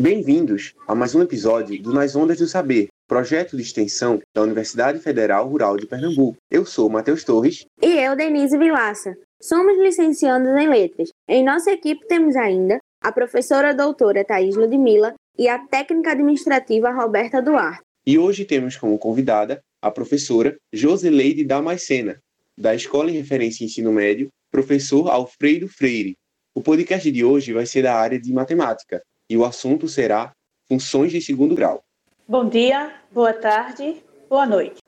Bem-vindos a mais um episódio do Nas Ondas do Saber, projeto de extensão da Universidade Federal Rural de Pernambuco. Eu sou Matheus Torres. E eu, Denise Vilaça. Somos licenciados em Letras. Em nossa equipe temos ainda a professora doutora Thais Ludmilla e a técnica administrativa Roberta Duarte. E hoje temos como convidada a professora Josileide Damascena, da Escola em Referência Ensino Médio, professor Alfredo Freire. O podcast de hoje vai ser da área de matemática e o assunto será funções de segundo grau. Bom dia, boa tarde, boa noite.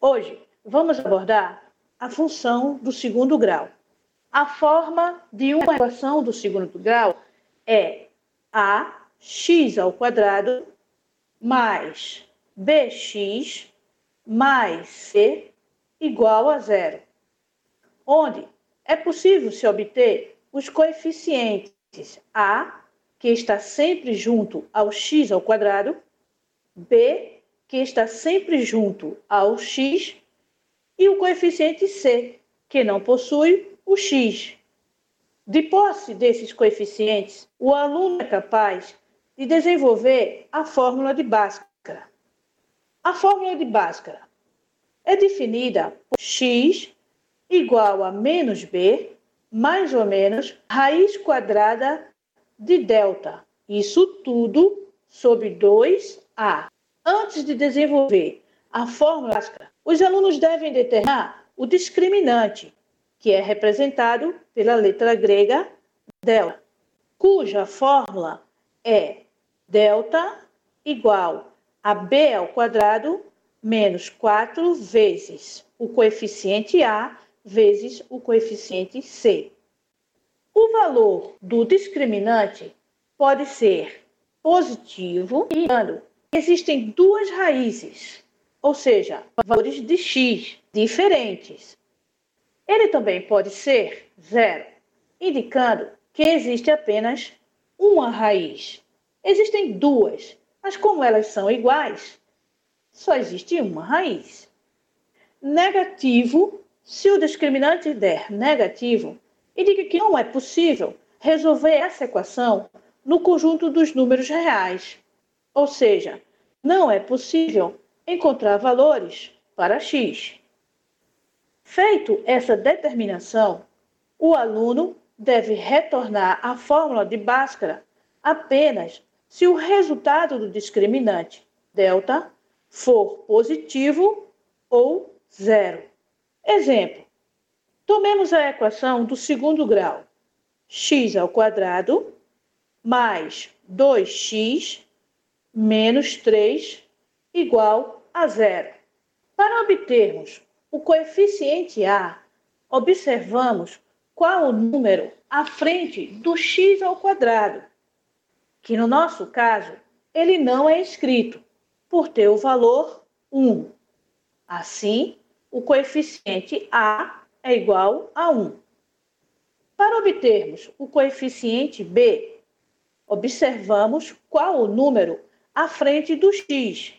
Hoje vamos abordar a função do segundo grau. A forma de uma equação do segundo grau é ax ao quadrado mais bx mais c igual a zero, onde é possível se obter os coeficientes a, que está sempre junto ao x ao quadrado, b, que está sempre junto ao x, e o coeficiente c, que não possui o x. De posse desses coeficientes, o aluno é capaz de desenvolver a fórmula de Bhaskara. A fórmula de Bhaskara é definida por x igual a menos b mais ou menos raiz quadrada de delta. Isso tudo sobre 2a. Antes de desenvolver a fórmula, os alunos devem determinar o discriminante, que é representado pela letra grega delta, cuja fórmula é delta igual a b ao quadrado menos 4 vezes o coeficiente a vezes o coeficiente c. O valor do discriminante pode ser positivo e existem duas raízes, ou seja, valores de x diferentes. Ele também pode ser zero, indicando que existe apenas uma raiz. Existem duas, mas como elas são iguais, só existe uma raiz. Negativo, se o discriminante der negativo, indica que não é possível resolver essa equação no conjunto dos números reais. Ou seja, não é possível encontrar valores para x. Feito essa determinação, o aluno deve retornar à fórmula de Bhaskara apenas se o resultado do discriminante delta for positivo ou zero. Exemplo: tomemos a equação do segundo grau. x ao quadrado mais 2x menos 3 igual a zero. Para obtermos o coeficiente A, observamos qual o número à frente do x ao quadrado, que no nosso caso ele não é escrito, por ter o valor 1. Assim, o coeficiente A é igual a 1. Para obtermos o coeficiente B, observamos qual o número à frente do x,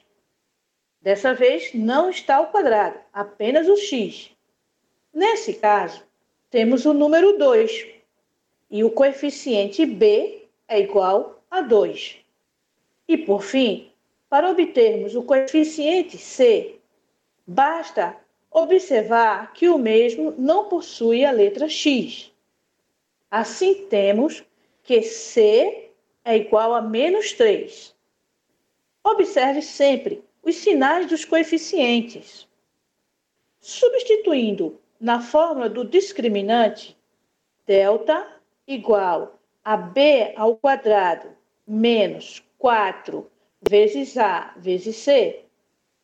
Dessa vez não está o quadrado, apenas o x. Nesse caso, temos o número 2 e o coeficiente b é igual a 2. E por fim, para obtermos o coeficiente c, basta observar que o mesmo não possui a letra x. Assim, temos que c é igual a menos 3. Observe sempre os sinais dos coeficientes. Substituindo na fórmula do discriminante, delta igual a b ao quadrado menos 4 vezes a vezes c,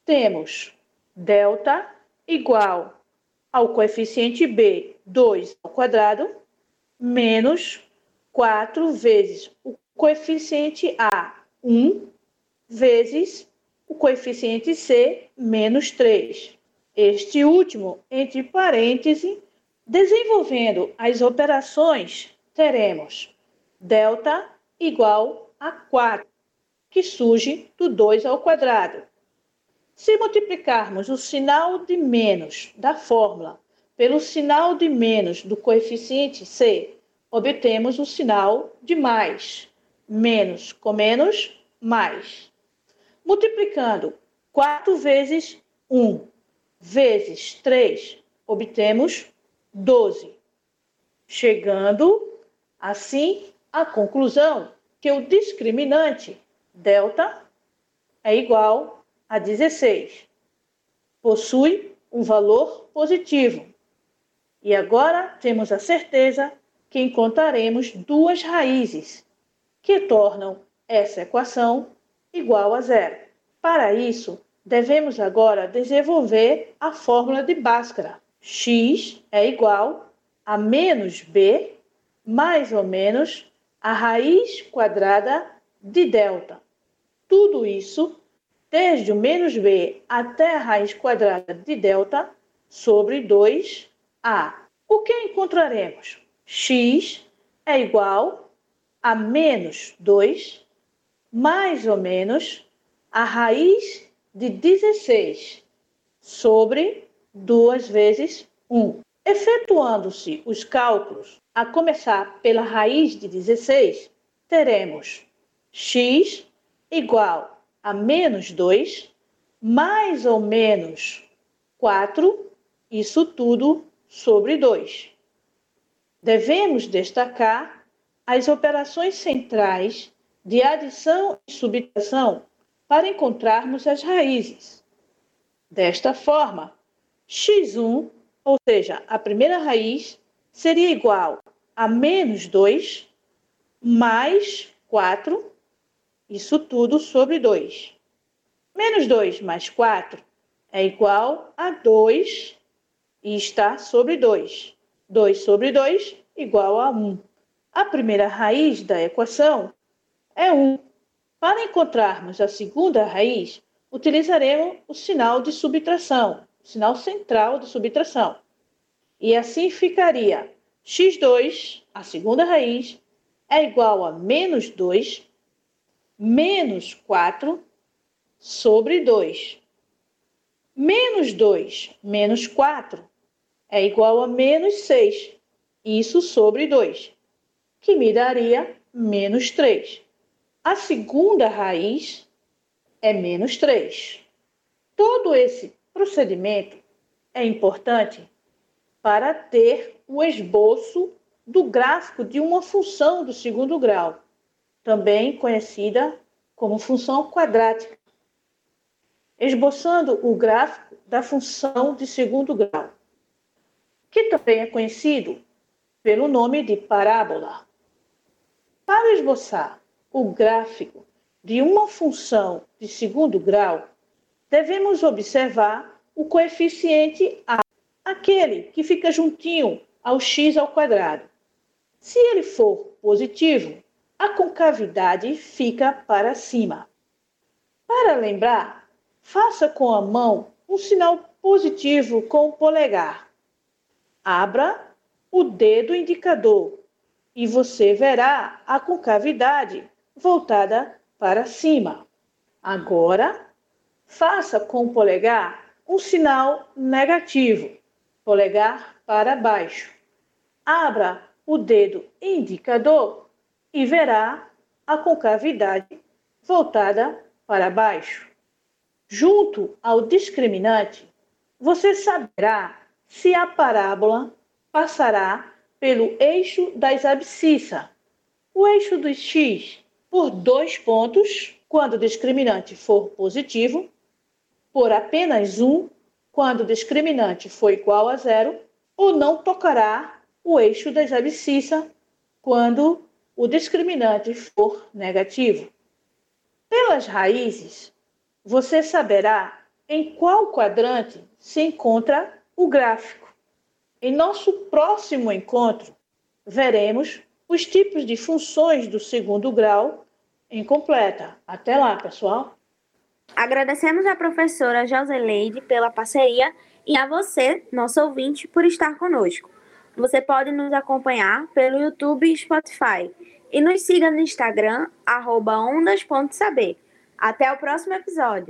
temos delta igual ao coeficiente b, 2 ao quadrado, menos 4 vezes o coeficiente a, 1, vezes o coeficiente C menos 3. Este último, entre parênteses, desenvolvendo as operações, teremos delta igual a 4, que surge do 2 ao quadrado. Se multiplicarmos o sinal de menos da fórmula pelo sinal de menos do coeficiente C, obtemos o sinal de mais. menos com menos, mais. Multiplicando 4 vezes 1 vezes 3, obtemos 12. Chegando, assim, à conclusão que o discriminante delta é igual a 16. Possui um valor positivo. E agora temos a certeza que encontraremos duas raízes que tornam essa equação igual a zero. Para isso, devemos agora desenvolver a fórmula de Bhaskara. x é igual a menos b mais ou menos a raiz quadrada de delta. Tudo isso desde o menos b até a raiz quadrada de delta sobre 2a. O que encontraremos? x é igual a menos 2 mais ou menos a raiz de 16 sobre 2 vezes 1. Efetuando-se os cálculos, a começar pela raiz de 16, teremos x igual a menos 2, mais ou menos 4, isso tudo sobre 2. Devemos destacar as operações centrais de adição e subtração para encontrarmos as raízes. Desta forma, x1, ou seja, a primeira raiz, seria igual a menos 2 mais 4, isso tudo sobre 2. Menos 2 mais 4 é igual a 2 e está sobre 2. 2 sobre 2 igual a 1. A primeira raiz da equação é 1. Para encontrarmos a segunda raiz, utilizaremos o sinal de subtração, o sinal central de subtração. E assim ficaria x2, a segunda raiz, é igual a menos 2, menos 4 sobre 2. Menos 2 menos 4 é igual a menos 6, isso sobre 2, que me daria menos 3. A segunda raiz é menos 3. Todo esse procedimento é importante para ter o esboço do gráfico de uma função do segundo grau, também conhecida como função quadrática, esboçando o gráfico da função de segundo grau, que também é conhecido pelo nome de parábola. Para esboçar o gráfico de uma função de segundo grau, devemos observar o coeficiente a, aquele que fica juntinho ao x ao quadrado. Se ele for positivo, a concavidade fica para cima. Para lembrar, faça com a mão um sinal positivo com o polegar. Abra o dedo indicador e você verá a concavidade voltada para cima. Agora, faça com o polegar um sinal negativo, polegar para baixo. Abra o dedo indicador e verá a concavidade voltada para baixo. Junto ao discriminante, você saberá se a parábola passará pelo eixo das abscissas, o eixo dos x por dois pontos quando o discriminante for positivo, por apenas um quando o discriminante for igual a zero, ou não tocará o eixo das abscissas quando o discriminante for negativo. Pelas raízes, você saberá em qual quadrante se encontra o gráfico. Em nosso próximo encontro, veremos os tipos de funções do segundo grau em completa. Até lá, pessoal! Agradecemos à professora Joseleide pela parceria e a você, nosso ouvinte, por estar conosco. Você pode nos acompanhar pelo YouTube e Spotify. E nos siga no Instagram, ondas.saber. Até o próximo episódio!